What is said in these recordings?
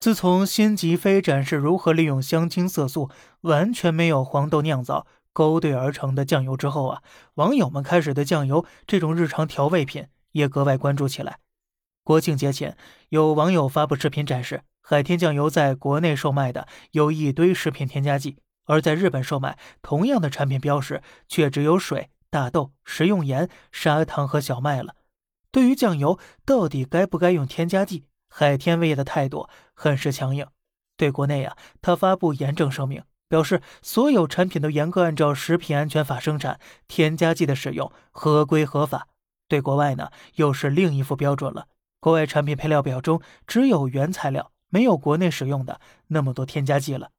自从辛吉飞展示如何利用香精色素完全没有黄豆酿造勾兑而成的酱油之后啊，网友们开始对酱油这种日常调味品也格外关注起来。国庆节前，有网友发布视频展示海天酱油在国内售卖的有一堆食品添加剂，而在日本售卖同样的产品标识却只有水、大豆、食用盐、砂糖和小麦了。对于酱油到底该不该用添加剂？海天味业的态度很是强硬，对国内啊，他发布严正声明，表示所有产品都严格按照食品安全法生产，添加剂的使用合规合法。对国外呢，又是另一副标准了，国外产品配料表中只有原材料，没有国内使用的那么多添加剂了。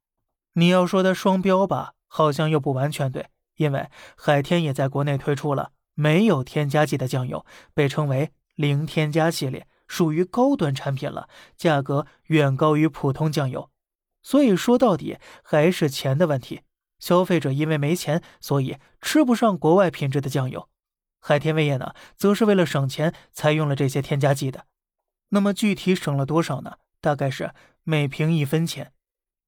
你要说它双标吧，好像又不完全对，因为海天也在国内推出了没有添加剂的酱油，被称为零添加系列。属于高端产品了，价格远高于普通酱油，所以说到底还是钱的问题。消费者因为没钱，所以吃不上国外品质的酱油。海天味业呢，则是为了省钱才用了这些添加剂的。那么具体省了多少呢？大概是每瓶一分钱。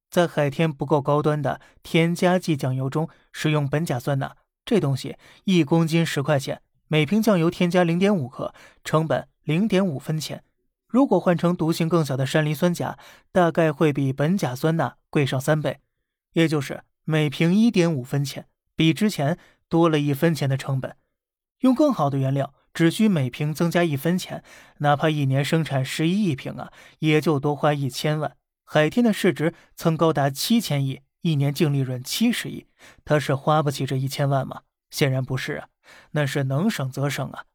在海天不够高端的添加剂酱油中使用苯甲酸钠，这东西一公斤十块钱，每瓶酱油添加零点五克，成本。零点五分钱，如果换成毒性更小的山梨酸钾，大概会比苯甲酸钠贵上三倍，也就是每瓶一点五分钱，比之前多了一分钱的成本。用更好的原料，只需每瓶增加一分钱，哪怕一年生产十一亿瓶啊，也就多花一千万。海天的市值曾高达七千亿，一年净利润七十亿，他是花不起这一千万吗？显然不是啊，那是能省则省啊。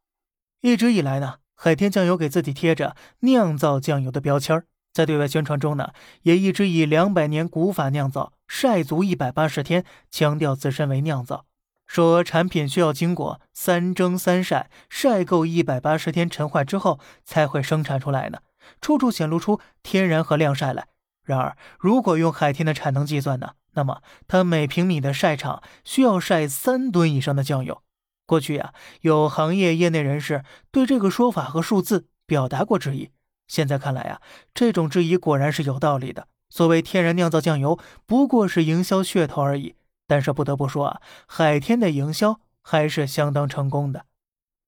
一直以来呢。海天酱油给自己贴着酿造酱油的标签在对外宣传中呢，也一直以两百年古法酿造、晒足一百八十天，强调自身为酿造，说产品需要经过三蒸三晒，晒够一百八十天陈化之后才会生产出来呢，处处显露出天然和晾晒来。然而，如果用海天的产能计算呢，那么它每平米的晒场需要晒三吨以上的酱油。过去呀，有行业业内人士对这个说法和数字表达过质疑。现在看来呀，这种质疑果然是有道理的。所谓天然酿造酱油，不过是营销噱头而已。但是不得不说啊，海天的营销还是相当成功的。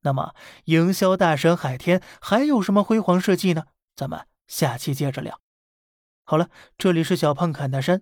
那么，营销大神海天还有什么辉煌事迹呢？咱们下期接着聊。好了，这里是小胖侃大山，